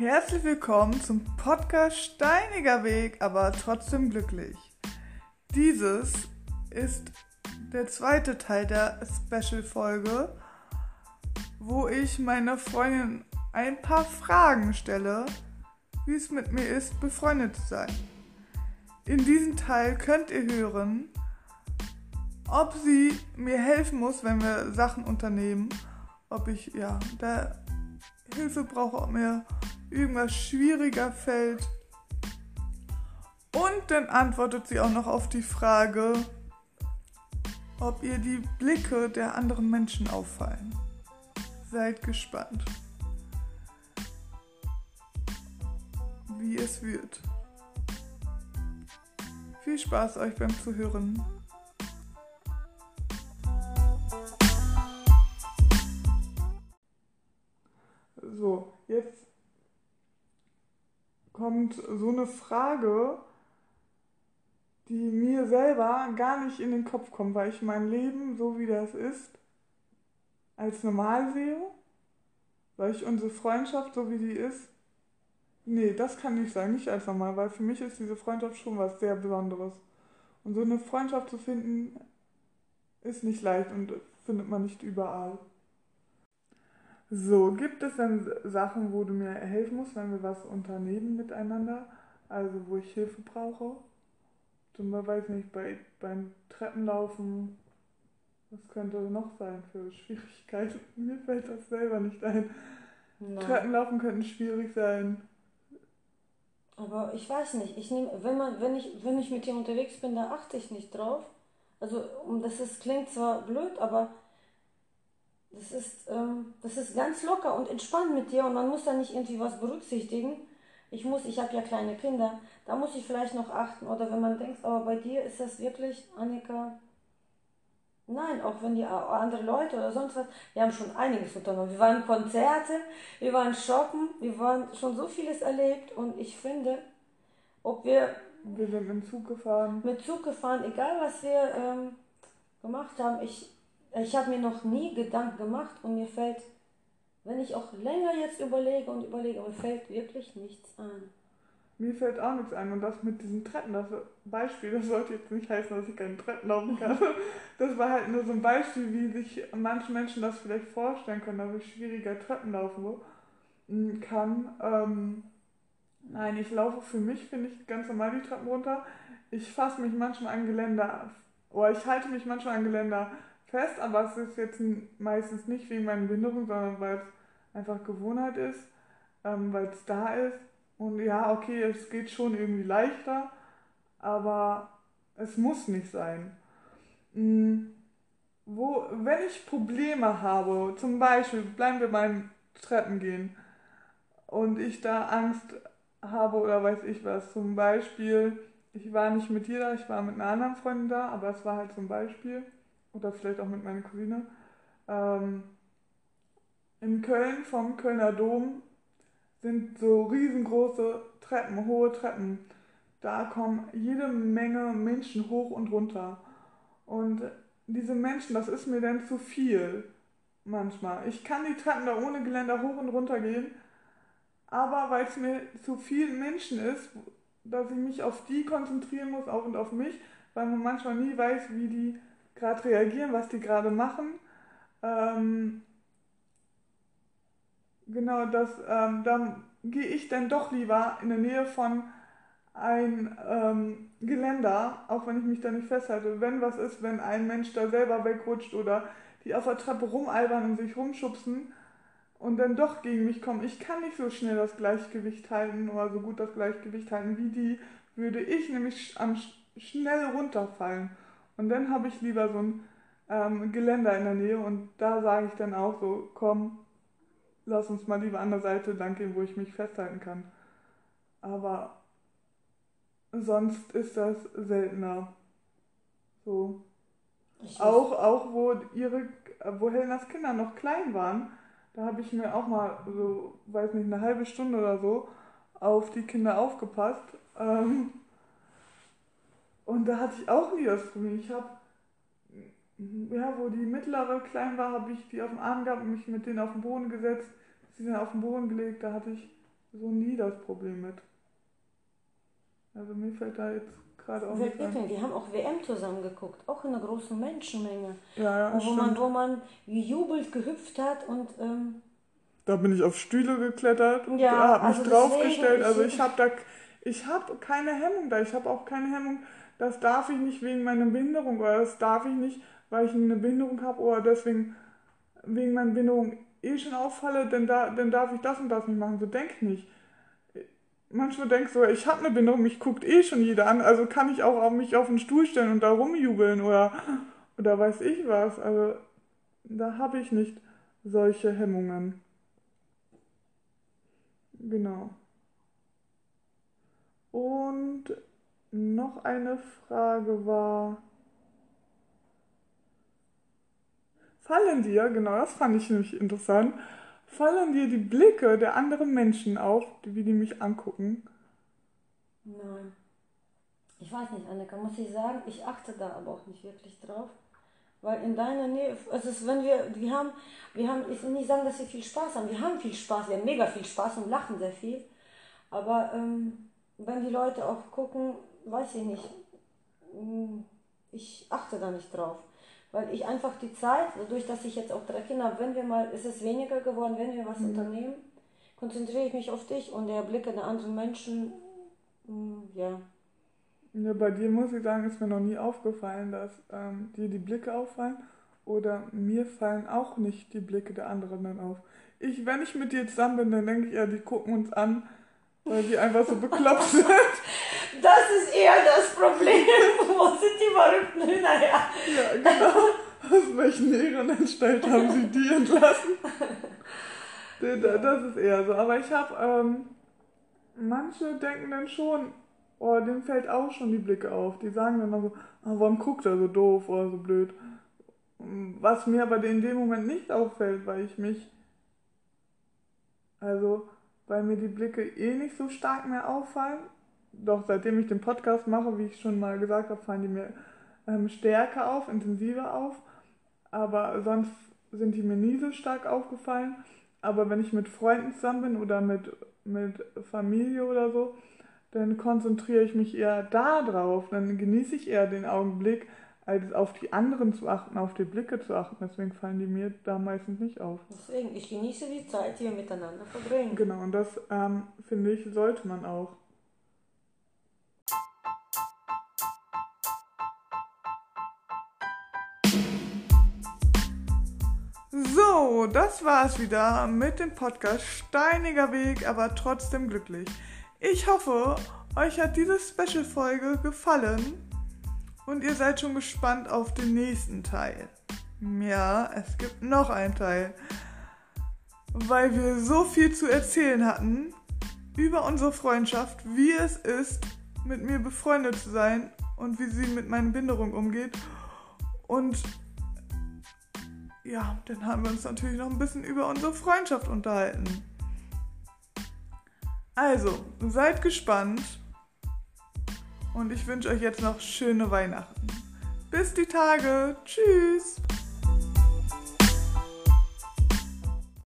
Herzlich willkommen zum Podcast Steiniger Weg, aber trotzdem glücklich. Dieses ist der zweite Teil der Special-Folge, wo ich meiner Freundin ein paar Fragen stelle, wie es mit mir ist, befreundet zu sein. In diesem Teil könnt ihr hören, ob sie mir helfen muss, wenn wir Sachen unternehmen, ob ich ja da Hilfe brauche, ob mir irgendwas schwieriger fällt. Und dann antwortet sie auch noch auf die Frage, ob ihr die Blicke der anderen Menschen auffallen. Seid gespannt, wie es wird. Viel Spaß euch beim Zuhören. So, jetzt kommt so eine Frage, die mir selber gar nicht in den Kopf kommt, weil ich mein Leben, so wie das ist, als normal sehe, weil ich unsere Freundschaft, so wie die ist, nee, das kann nicht sein, nicht als normal, weil für mich ist diese Freundschaft schon was sehr Besonderes. Und so eine Freundschaft zu finden, ist nicht leicht und findet man nicht überall. So, gibt es denn Sachen, wo du mir helfen musst, wenn wir was unternehmen miteinander? Also, wo ich Hilfe brauche? Zum Beispiel, weiß nicht, bei, beim Treppenlaufen. Was könnte noch sein für Schwierigkeiten? Mir fällt das selber nicht ein. Nein. Treppenlaufen könnten schwierig sein. Aber ich weiß nicht, ich nehme, wenn man, wenn ich, wenn ich mit dir unterwegs bin, da achte ich nicht drauf. Also, das ist, klingt zwar blöd, aber das ist, ähm, das ist ganz locker und entspannt mit dir und man muss da nicht irgendwie was berücksichtigen. Ich muss, ich habe ja kleine Kinder, da muss ich vielleicht noch achten. Oder wenn man denkt, aber bei dir ist das wirklich, Annika, Nein, auch wenn die andere Leute oder sonst was, wir haben schon einiges unternommen. Wir waren Konzerte, wir waren shoppen, wir waren schon so vieles erlebt und ich finde, ob wir. Wir sind mit Zug gefahren. Mit Zug gefahren, egal was wir ähm, gemacht haben, ich ich habe mir noch nie Gedanken gemacht und mir fällt, wenn ich auch länger jetzt überlege und überlege, mir fällt wirklich nichts ein. Mir fällt auch nichts ein und das mit diesen Treppen, das Beispiel, das sollte jetzt nicht heißen, dass ich keine Treppen laufen kann. Das war halt nur so ein Beispiel, wie sich manche Menschen das vielleicht vorstellen können, dass ich schwieriger Treppen laufen kann. Ähm, nein, ich laufe für mich, finde ich, ganz normal die Treppen runter. Ich fasse mich manchmal an Geländer, oder ich halte mich manchmal an Geländer fest, aber es ist jetzt meistens nicht wegen meiner Behinderung, sondern weil es einfach Gewohnheit ist, ähm, weil es da ist. Und ja, okay, es geht schon irgendwie leichter, aber es muss nicht sein. Mhm. Wo, wenn ich Probleme habe, zum Beispiel, bleiben wir beim Treppengehen und ich da Angst habe oder weiß ich was, zum Beispiel, ich war nicht mit dir da, ich war mit einer anderen Freundin da, aber es war halt zum Beispiel oder vielleicht auch mit meiner Cousine, ähm, in Köln vom Kölner Dom sind so riesengroße Treppen, hohe Treppen. Da kommen jede Menge Menschen hoch und runter. Und diese Menschen, das ist mir dann zu viel manchmal. Ich kann die Treppen da ohne Geländer hoch und runter gehen, aber weil es mir zu viel Menschen ist, dass ich mich auf die konzentrieren muss, auch und auf mich, weil man manchmal nie weiß, wie die gerade reagieren, was die gerade machen. Ähm, genau, das, ähm, dann gehe ich dann doch lieber in der Nähe von ein ähm, Geländer, auch wenn ich mich da nicht festhalte. Wenn was ist, wenn ein Mensch da selber wegrutscht oder die auf der Treppe rumalbern und sich rumschubsen und dann doch gegen mich kommen. Ich kann nicht so schnell das Gleichgewicht halten oder so gut das Gleichgewicht halten wie die, würde ich nämlich am schnell runterfallen. Und dann habe ich lieber so ein ähm, Geländer in der Nähe und da sage ich dann auch so, komm, lass uns mal lieber an der Seite lang gehen, wo ich mich festhalten kann. Aber sonst ist das seltener. So. Auch, auch wo ihre, wo Helenas Kinder noch klein waren, da habe ich mir auch mal so, weiß nicht, eine halbe Stunde oder so auf die Kinder aufgepasst. Ähm, und da hatte ich auch nie das Problem. Ich habe, ja, wo die mittlere klein war, habe ich die auf dem Arm gehabt und mich mit denen auf den Boden gesetzt. Sie sind auf den Boden gelegt, da hatte ich so nie das Problem mit. Also mir fällt da jetzt gerade auch Wer nichts ein. Wir haben auch WM zusammen geguckt, auch in einer großen Menschenmenge. Ja, ja, wo, man, stimmt. wo man gejubelt, gehüpft hat und ähm, Da bin ich auf Stühle geklettert, Ja, habe mich also draufgestellt. Also ich- ich habe da, ich habe keine Hemmung da. Ich habe auch keine Hemmung. Das darf ich nicht wegen meiner Behinderung oder das darf ich nicht, weil ich eine Behinderung habe oder deswegen wegen meiner Behinderung eh schon auffalle, dann, da, dann darf ich das und das nicht machen. So denk nicht. Manchmal denkst du, ich habe eine Behinderung, mich guckt eh schon jeder an, also kann ich auch auf mich auf den Stuhl stellen und da rumjubeln oder, oder weiß ich was. Also da habe ich nicht solche Hemmungen. Genau. Und noch eine Frage war, fallen dir, genau das fand ich nämlich interessant, fallen dir die Blicke der anderen Menschen auf, wie die mich angucken? nein. Ich weiß nicht, Annika, muss ich sagen, ich achte da aber auch nicht wirklich drauf. Weil in deiner Nähe, also es ist, wenn wir, wir haben, wir haben, ich will nicht sagen, dass wir viel Spaß haben. Wir haben viel Spaß, wir haben mega viel Spaß und lachen sehr viel. Aber ähm, wenn die Leute auch gucken, weiß ich nicht, mm, ich achte da nicht drauf. Weil ich einfach die Zeit, dadurch, dass ich jetzt auch drei Kinder habe, wenn wir mal, ist es weniger geworden, wenn wir was unternehmen, konzentriere ich mich auf dich und der Blicke der anderen Menschen, mm, ja, Ja, bei dir muss ich sagen, ist mir noch nie aufgefallen, dass ähm, dir die Blicke auffallen oder mir fallen auch nicht die Blicke der anderen dann auf. Ich, wenn ich mit dir zusammen bin, dann denke ich ja, die gucken uns an, weil die einfach so bekloppt sind. Das ist eher das Problem. Wo sind die verrückten Hühner her? Ja, genau. Aus welchen Ehrenanstalt haben sie die entlassen? Da- da- Das ist eher so. Aber ich habe, ähm, manche denken dann schon, oh, dem fällt auch schon die Blicke auf. Die sagen dann so, ah, warum guckt er so doof oder so blöd? Was mir aber in dem Moment nicht auffällt, weil ich mich, also, weil mir die Blicke eh nicht so stark mehr auffallen. Doch seitdem ich den Podcast mache, wie ich schon mal gesagt habe, fallen die mir ähm, stärker auf, intensiver auf. Aber sonst sind die mir nie so stark aufgefallen. Aber wenn ich mit Freunden zusammen bin oder mit, mit Familie oder so, dann konzentriere ich mich eher da drauf. Dann genieße ich eher den Augenblick, als auf die anderen zu achten, auf die Blicke zu achten. Deswegen fallen die mir da meistens nicht auf. Deswegen, ich genieße die Zeit, die wir miteinander verbringen. Genau, und das ähm, finde ich, sollte man auch. So, das war's wieder mit dem Podcast Steiniger Weg, aber trotzdem glücklich. Ich hoffe, euch hat diese Special-Folge gefallen und ihr seid schon gespannt auf den nächsten Teil. Ja, es gibt noch einen Teil weil wir so viel zu erzählen hatten über unsere Freundschaft, wie es ist, mit mir befreundet zu sein und wie sie mit meiner Behinderung umgeht. Und ja, dann haben wir uns natürlich noch ein bisschen über unsere Freundschaft unterhalten. Also, seid gespannt und ich wünsche euch jetzt noch schöne Weihnachten. Bis die Tage. Tschüss.